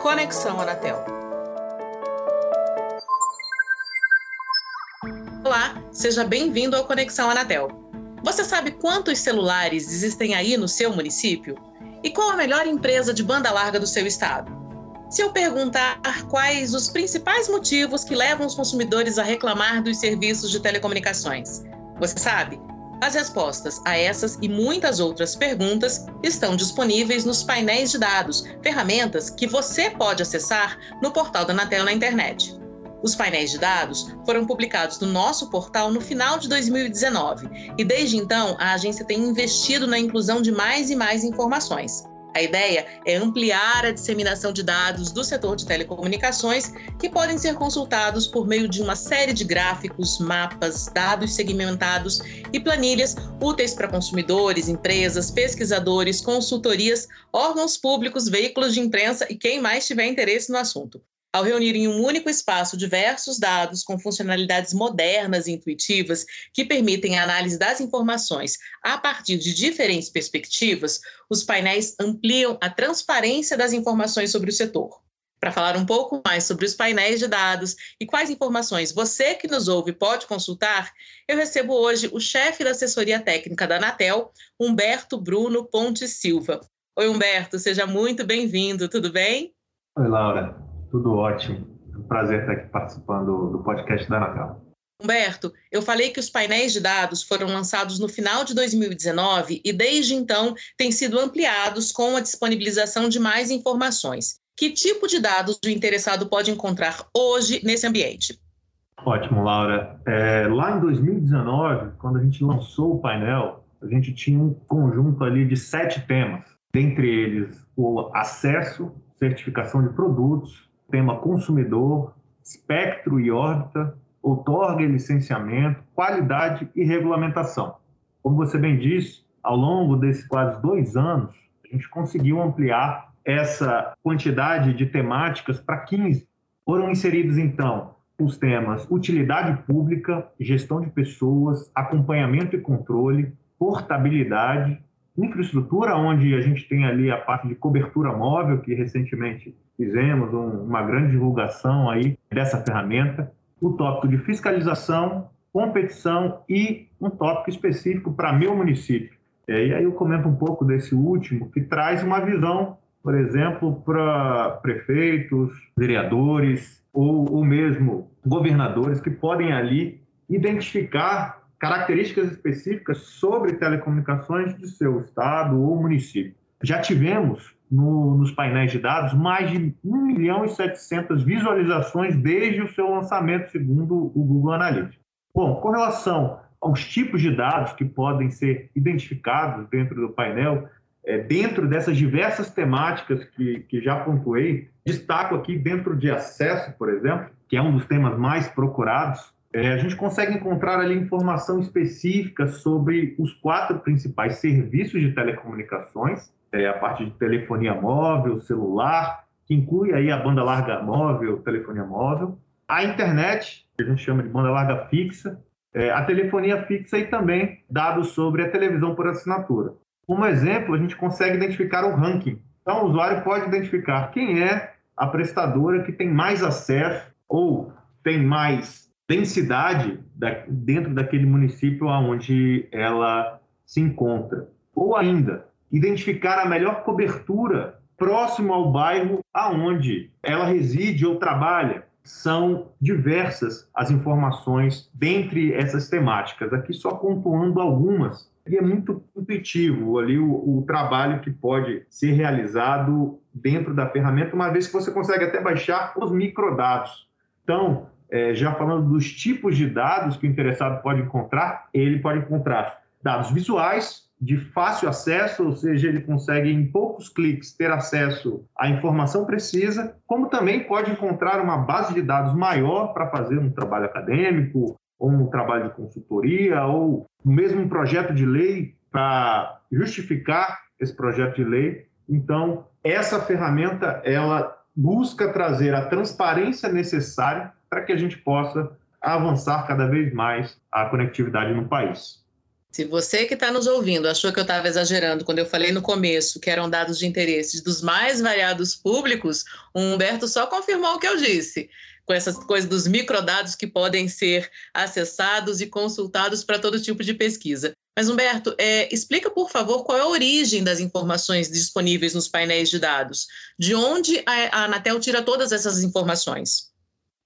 Conexão Anatel. Olá, seja bem-vindo ao Conexão Anatel. Você sabe quantos celulares existem aí no seu município? E qual a melhor empresa de banda larga do seu estado? Se eu perguntar quais os principais motivos que levam os consumidores a reclamar dos serviços de telecomunicações, você sabe? As respostas a essas e muitas outras perguntas estão disponíveis nos painéis de dados, ferramentas que você pode acessar no portal da Anatel na internet. Os painéis de dados foram publicados no nosso portal no final de 2019 e desde então a agência tem investido na inclusão de mais e mais informações. A ideia é ampliar a disseminação de dados do setor de telecomunicações, que podem ser consultados por meio de uma série de gráficos, mapas, dados segmentados e planilhas úteis para consumidores, empresas, pesquisadores, consultorias, órgãos públicos, veículos de imprensa e quem mais tiver interesse no assunto. Ao reunir em um único espaço diversos dados com funcionalidades modernas e intuitivas que permitem a análise das informações a partir de diferentes perspectivas, os painéis ampliam a transparência das informações sobre o setor. Para falar um pouco mais sobre os painéis de dados e quais informações você que nos ouve pode consultar, eu recebo hoje o chefe da assessoria técnica da Anatel, Humberto Bruno Ponte Silva. Oi, Humberto, seja muito bem-vindo, tudo bem? Oi, Laura. Tudo ótimo. É um prazer estar aqui participando do podcast da Anatel. Humberto, eu falei que os painéis de dados foram lançados no final de 2019 e desde então têm sido ampliados com a disponibilização de mais informações. Que tipo de dados o interessado pode encontrar hoje nesse ambiente? Ótimo, Laura. É, lá em 2019, quando a gente lançou o painel, a gente tinha um conjunto ali de sete temas, dentre eles o acesso, certificação de produtos, tema consumidor, espectro e órbita, outorga e licenciamento, qualidade e regulamentação. Como você bem disse, ao longo desses quase dois anos, a gente conseguiu ampliar essa quantidade de temáticas para 15. Foram inseridos, então, os temas utilidade pública, gestão de pessoas, acompanhamento e controle, portabilidade, infraestrutura, onde a gente tem ali a parte de cobertura móvel, que recentemente fizemos um, uma grande divulgação aí dessa ferramenta, o tópico de fiscalização, competição e um tópico específico para meu município. E aí eu comento um pouco desse último, que traz uma visão, por exemplo, para prefeitos, vereadores ou, ou mesmo governadores que podem ali identificar características específicas sobre telecomunicações de seu estado ou município. Já tivemos no, nos painéis de dados mais de 1 milhão e 700 visualizações desde o seu lançamento, segundo o Google Analytics. Bom, com relação aos tipos de dados que podem ser identificados dentro do painel, é, dentro dessas diversas temáticas que, que já pontuei, destaco aqui dentro de acesso, por exemplo, que é um dos temas mais procurados, é, a gente consegue encontrar ali informação específica sobre os quatro principais serviços de telecomunicações, é, a parte de telefonia móvel, celular, que inclui aí a banda larga móvel, telefonia móvel, a internet, que a gente chama de banda larga fixa, é, a telefonia fixa e também dados sobre a televisão por assinatura. Como exemplo, a gente consegue identificar o ranking. Então, o usuário pode identificar quem é a prestadora que tem mais acesso ou tem mais densidade da, dentro daquele município onde ela se encontra. Ou ainda, identificar a melhor cobertura próximo ao bairro aonde ela reside ou trabalha. São diversas as informações dentre essas temáticas. Aqui só pontuando algumas. E é muito intuitivo ali o, o trabalho que pode ser realizado dentro da ferramenta, uma vez que você consegue até baixar os microdados. Então, é, já falando dos tipos de dados que o interessado pode encontrar, ele pode encontrar dados visuais, de fácil acesso, ou seja, ele consegue em poucos cliques ter acesso à informação precisa, como também pode encontrar uma base de dados maior para fazer um trabalho acadêmico, ou um trabalho de consultoria, ou mesmo um projeto de lei para justificar esse projeto de lei. Então, essa ferramenta ela busca trazer a transparência necessária para que a gente possa avançar cada vez mais a conectividade no país. Se você que está nos ouvindo achou que eu estava exagerando quando eu falei no começo que eram dados de interesse dos mais variados públicos, o Humberto só confirmou o que eu disse, com essas coisas dos microdados que podem ser acessados e consultados para todo tipo de pesquisa. Mas, Humberto, é, explica, por favor, qual é a origem das informações disponíveis nos painéis de dados. De onde a Anatel tira todas essas informações?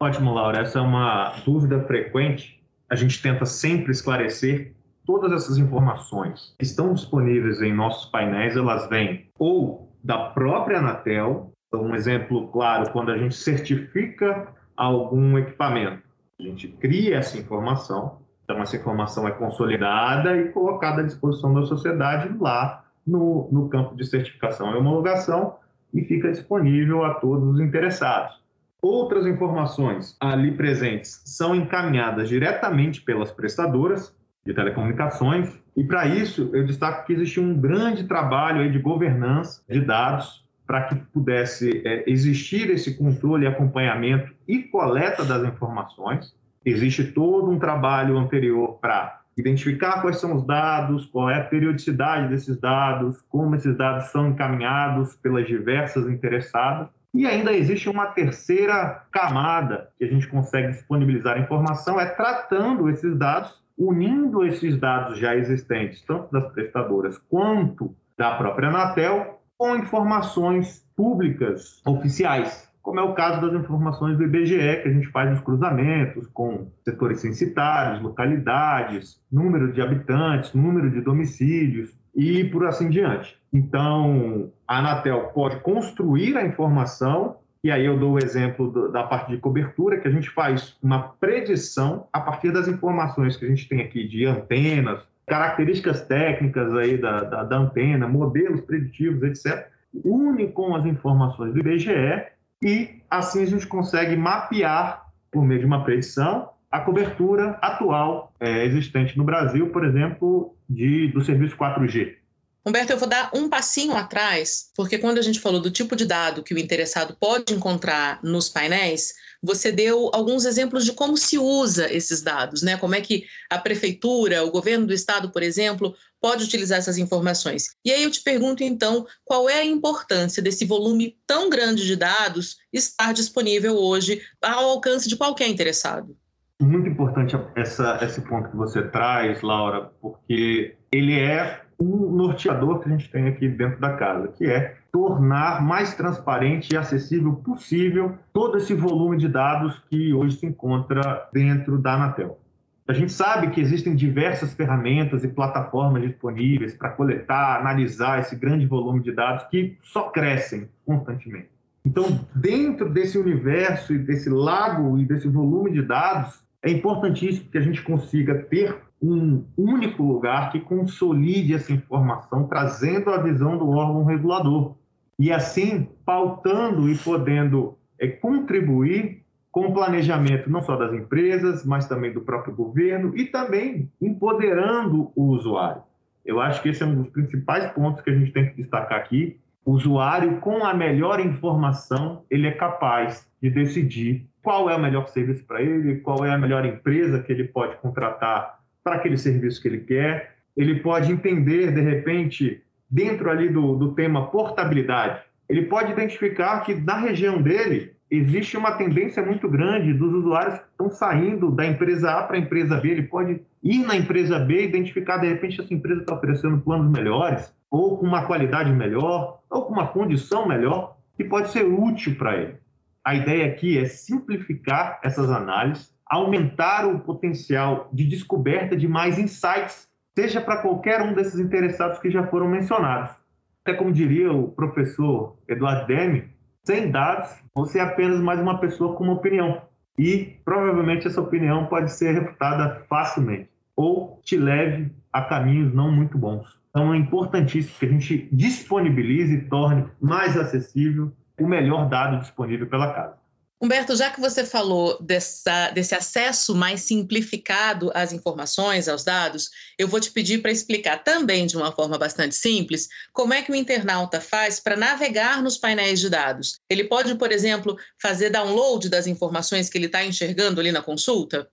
Ótimo, Laura. Essa é uma dúvida frequente. A gente tenta sempre esclarecer todas essas informações que estão disponíveis em nossos painéis, elas vêm ou da própria Anatel, então, um exemplo claro, quando a gente certifica algum equipamento, a gente cria essa informação, então essa informação é consolidada e colocada à disposição da sociedade lá no, no campo de certificação e homologação e fica disponível a todos os interessados. Outras informações ali presentes são encaminhadas diretamente pelas prestadoras, de telecomunicações. E para isso, eu destaco que existe um grande trabalho de governança de dados para que pudesse é, existir esse controle, acompanhamento e coleta das informações. Existe todo um trabalho anterior para identificar quais são os dados, qual é a periodicidade desses dados, como esses dados são encaminhados pelas diversas interessadas. E ainda existe uma terceira camada que a gente consegue disponibilizar informação, é tratando esses dados unindo esses dados já existentes, tanto das prestadoras quanto da própria Anatel, com informações públicas oficiais, como é o caso das informações do IBGE, que a gente faz os cruzamentos com setores censitários, localidades, número de habitantes, número de domicílios e por assim diante. Então, a Anatel pode construir a informação e aí eu dou o exemplo do, da parte de cobertura, que a gente faz uma predição a partir das informações que a gente tem aqui de antenas, características técnicas aí da, da, da antena, modelos preditivos, etc. Une com as informações do IBGE e assim a gente consegue mapear, por meio de uma predição, a cobertura atual é, existente no Brasil, por exemplo, de, do serviço 4G. Humberto, eu vou dar um passinho atrás, porque quando a gente falou do tipo de dado que o interessado pode encontrar nos painéis, você deu alguns exemplos de como se usa esses dados, né? Como é que a prefeitura, o governo do estado, por exemplo, pode utilizar essas informações. E aí eu te pergunto então, qual é a importância desse volume tão grande de dados estar disponível hoje ao alcance de qualquer interessado? Muito importante essa, esse ponto que você traz, Laura, porque ele é um norteador que a gente tem aqui dentro da casa, que é tornar mais transparente e acessível possível todo esse volume de dados que hoje se encontra dentro da Anatel. A gente sabe que existem diversas ferramentas e plataformas disponíveis para coletar, analisar esse grande volume de dados que só crescem constantemente. Então, dentro desse universo e desse lago e desse volume de dados, é importantíssimo que a gente consiga ter um único lugar que consolide essa informação, trazendo a visão do órgão regulador. E assim, pautando e podendo é, contribuir com o planejamento não só das empresas, mas também do próprio governo e também empoderando o usuário. Eu acho que esse é um dos principais pontos que a gente tem que destacar aqui. O usuário, com a melhor informação, ele é capaz de decidir qual é o melhor serviço para ele, qual é a melhor empresa que ele pode contratar para aquele serviço que ele quer. Ele pode entender, de repente, dentro ali do, do tema portabilidade, ele pode identificar que na região dele existe uma tendência muito grande dos usuários que estão saindo da empresa A para a empresa B. Ele pode ir na empresa B e identificar, de repente, essa empresa está oferecendo planos melhores, ou com uma qualidade melhor, ou com uma condição melhor, que pode ser útil para ele. A ideia aqui é simplificar essas análises, aumentar o potencial de descoberta de mais insights, seja para qualquer um desses interessados que já foram mencionados. Até como diria o professor Eduardo Demi, sem dados, você é apenas mais uma pessoa com uma opinião. E provavelmente essa opinião pode ser refutada facilmente ou te leve a caminhos não muito bons. Então é importantíssimo que a gente disponibilize e torne mais acessível o melhor dado disponível pela casa. Humberto, já que você falou dessa, desse acesso mais simplificado às informações, aos dados, eu vou te pedir para explicar também de uma forma bastante simples como é que o internauta faz para navegar nos painéis de dados. Ele pode, por exemplo, fazer download das informações que ele está enxergando ali na consulta?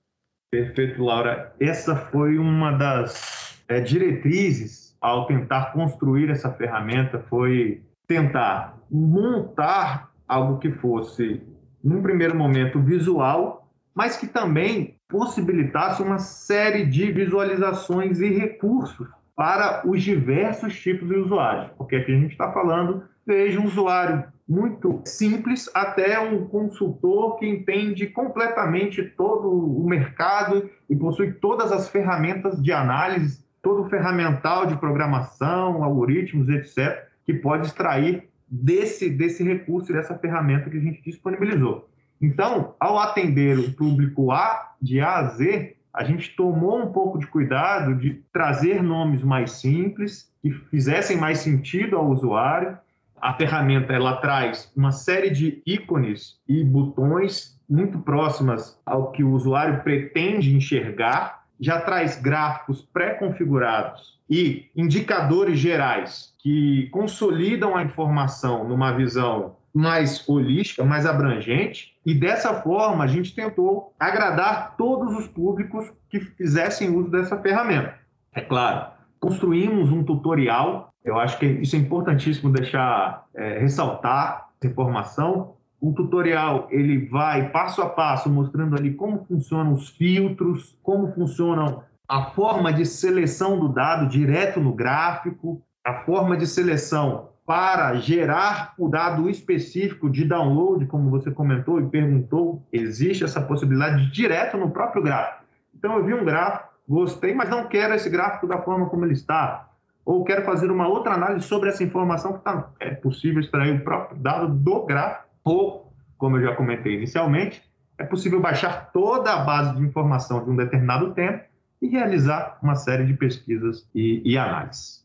Perfeito, Laura. Essa foi uma das é, diretrizes ao tentar construir essa ferramenta foi tentar montar algo que fosse, num primeiro momento, visual, mas que também possibilitasse uma série de visualizações e recursos para os diversos tipos de usuários, porque aqui a gente está falando desde um usuário muito simples até um consultor que entende completamente todo o mercado e possui todas as ferramentas de análise, todo o ferramental de programação, algoritmos, etc., que pode extrair desse, desse recurso, dessa ferramenta que a gente disponibilizou. Então, ao atender o público A, de A a Z, a gente tomou um pouco de cuidado de trazer nomes mais simples, que fizessem mais sentido ao usuário. A ferramenta ela traz uma série de ícones e botões muito próximas ao que o usuário pretende enxergar, já traz gráficos pré-configurados e indicadores gerais que consolidam a informação numa visão mais holística, mais abrangente, e dessa forma a gente tentou agradar todos os públicos que fizessem uso dessa ferramenta. É claro, construímos um tutorial, eu acho que isso é importantíssimo deixar, é, ressaltar essa informação. O tutorial ele vai passo a passo mostrando ali como funcionam os filtros, como funcionam a forma de seleção do dado direto no gráfico, a forma de seleção para gerar o dado específico de download, como você comentou e perguntou, existe essa possibilidade direto no próprio gráfico. Então, eu vi um gráfico, gostei, mas não quero esse gráfico da forma como ele está. Ou quero fazer uma outra análise sobre essa informação que tá, é possível extrair o próprio dado do gráfico. Ou, como eu já comentei inicialmente, é possível baixar toda a base de informação de um determinado tempo e realizar uma série de pesquisas e, e análises.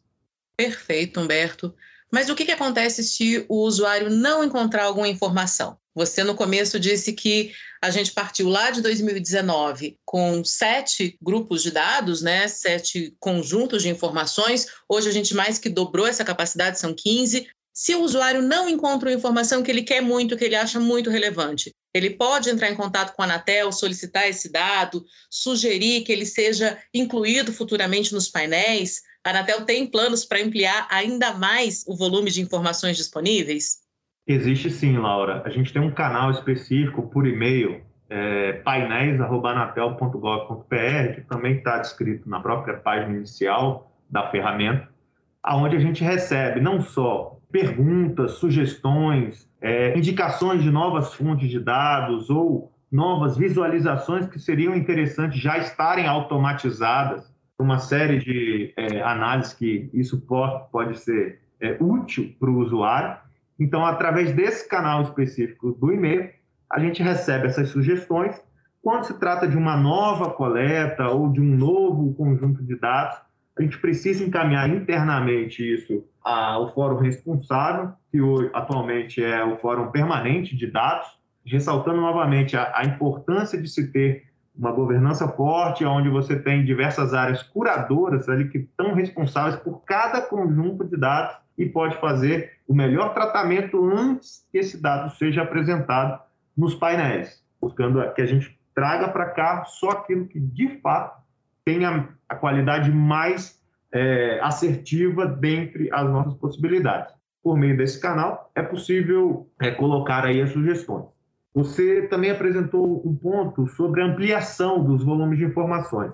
Perfeito, Humberto. Mas o que, que acontece se o usuário não encontrar alguma informação? Você no começo disse que a gente partiu lá de 2019 com sete grupos de dados, né? sete conjuntos de informações. Hoje a gente mais que dobrou essa capacidade, são 15. Se o usuário não encontra uma informação que ele quer muito, que ele acha muito relevante, ele pode entrar em contato com a Anatel, solicitar esse dado, sugerir que ele seja incluído futuramente nos painéis. A Anatel tem planos para ampliar ainda mais o volume de informações disponíveis? Existe sim, Laura. A gente tem um canal específico por e-mail, é, painéis.anatel.gov.br, que também está descrito na própria página inicial da ferramenta, aonde a gente recebe não só perguntas, sugestões, é, indicações de novas fontes de dados ou novas visualizações que seriam interessantes já estarem automatizadas uma série de é, análises que isso pode, pode ser é, útil para o usuário. Então, através desse canal específico do e-mail, a gente recebe essas sugestões. Quando se trata de uma nova coleta ou de um novo conjunto de dados, a gente precisa encaminhar internamente isso ao fórum responsável, que atualmente é o fórum permanente de dados, ressaltando novamente a, a importância de se ter uma governança forte, onde você tem diversas áreas curadoras ali que estão responsáveis por cada conjunto de dados e pode fazer o melhor tratamento antes que esse dado seja apresentado nos painéis, buscando que a gente traga para cá só aquilo que de fato tenha a qualidade mais é, assertiva dentre as nossas possibilidades. Por meio desse canal é possível é, colocar aí as sugestões. Você também apresentou um ponto sobre a ampliação dos volumes de informações.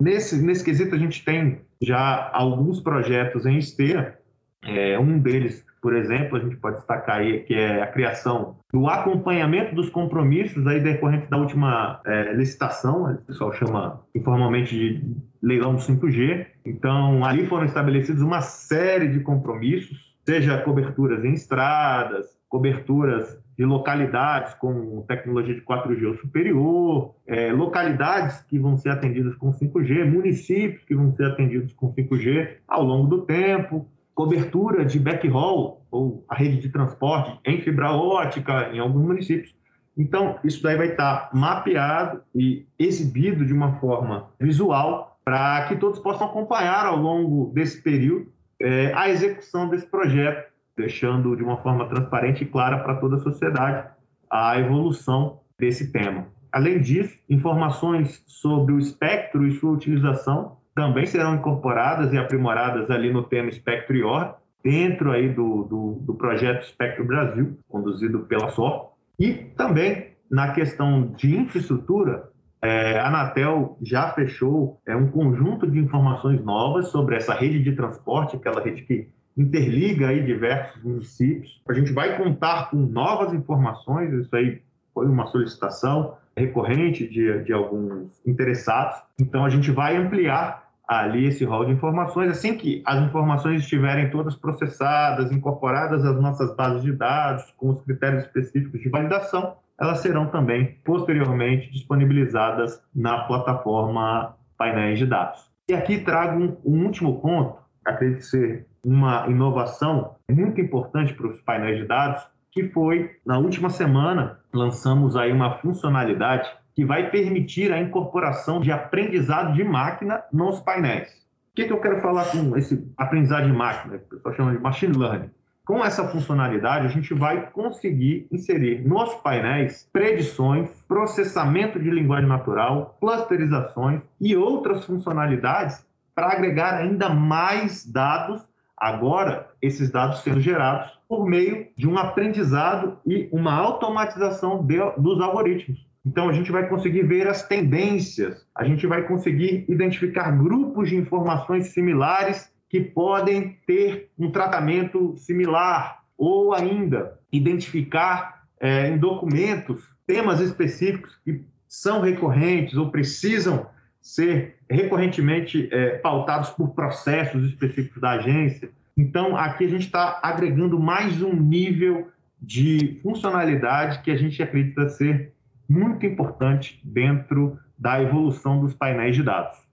Nesse, nesse quesito, a gente tem já alguns projetos em esteira. É, um deles, por exemplo, a gente pode destacar aí, que é a criação do acompanhamento dos compromissos aí decorrentes da última é, licitação, o pessoal chama informalmente de leilão do 5G. Então, ali foram estabelecidos uma série de compromissos, seja coberturas em estradas, coberturas de localidades com tecnologia de 4G ou superior, é, localidades que vão ser atendidas com 5G, municípios que vão ser atendidos com 5G ao longo do tempo, cobertura de backhaul ou a rede de transporte em fibra ótica em alguns municípios. Então, isso daí vai estar mapeado e exibido de uma forma visual para que todos possam acompanhar ao longo desse período é, a execução desse projeto deixando de uma forma transparente e clara para toda a sociedade a evolução desse tema. Além disso, informações sobre o espectro e sua utilização também serão incorporadas e aprimoradas ali no tema Espectro IOR, dentro aí do, do, do projeto Espectro Brasil, conduzido pela SOR. E também na questão de infraestrutura, é, a Anatel já fechou é, um conjunto de informações novas sobre essa rede de transporte, aquela rede que interliga aí diversos municípios. A gente vai contar com novas informações, isso aí foi uma solicitação recorrente de, de alguns interessados. Então, a gente vai ampliar ali esse rol de informações, assim que as informações estiverem todas processadas, incorporadas às nossas bases de dados, com os critérios específicos de validação, elas serão também posteriormente disponibilizadas na plataforma painéis de dados. E aqui trago um, último ponto, acredito ser uma inovação muito importante para os painéis de dados, que foi, na última semana, lançamos aí uma funcionalidade que vai permitir a incorporação de aprendizado de máquina nos painéis. O que, que eu quero falar com esse aprendizado de máquina, o pessoal chama de machine learning? Com essa funcionalidade, a gente vai conseguir inserir nos painéis predições, processamento de linguagem natural, clusterizações e outras funcionalidades para agregar ainda mais dados. Agora, esses dados sendo gerados por meio de um aprendizado e uma automatização de, dos algoritmos. Então, a gente vai conseguir ver as tendências, a gente vai conseguir identificar grupos de informações similares que podem ter um tratamento similar, ou ainda identificar é, em documentos temas específicos que são recorrentes ou precisam ser recorrentemente é, pautados por processos específicos da agência. Então, aqui a gente está agregando mais um nível de funcionalidade que a gente acredita ser muito importante dentro da evolução dos painéis de dados.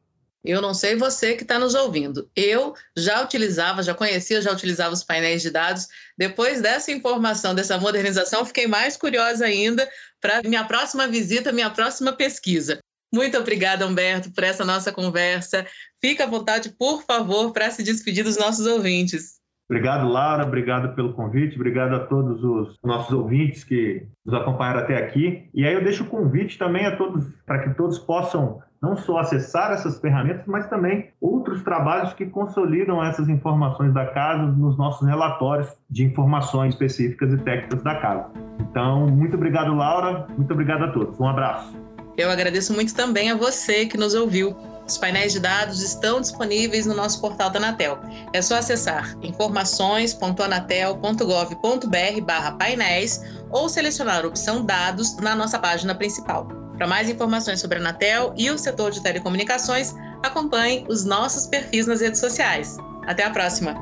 Eu não sei você que está nos ouvindo. Eu já utilizava, já conhecia, já utilizava os painéis de dados. Depois dessa informação, dessa modernização, fiquei mais curiosa ainda para minha próxima visita, minha próxima pesquisa. Muito obrigada, Humberto, por essa nossa conversa. Fica à vontade, por favor, para se despedir dos nossos ouvintes. Obrigado, Laura. Obrigado pelo convite. Obrigado a todos os nossos ouvintes que nos acompanharam até aqui. E aí eu deixo o convite também a todos, para que todos possam não só acessar essas ferramentas, mas também outros trabalhos que consolidam essas informações da casa nos nossos relatórios de informações específicas e técnicas da casa. Então, muito obrigado, Laura. Muito obrigado a todos. Um abraço. Eu agradeço muito também a você que nos ouviu. Os painéis de dados estão disponíveis no nosso portal da Anatel. É só acessar informações.anatel.gov.br/painéis ou selecionar a opção Dados na nossa página principal. Para mais informações sobre a Anatel e o setor de telecomunicações, acompanhe os nossos perfis nas redes sociais. Até a próxima!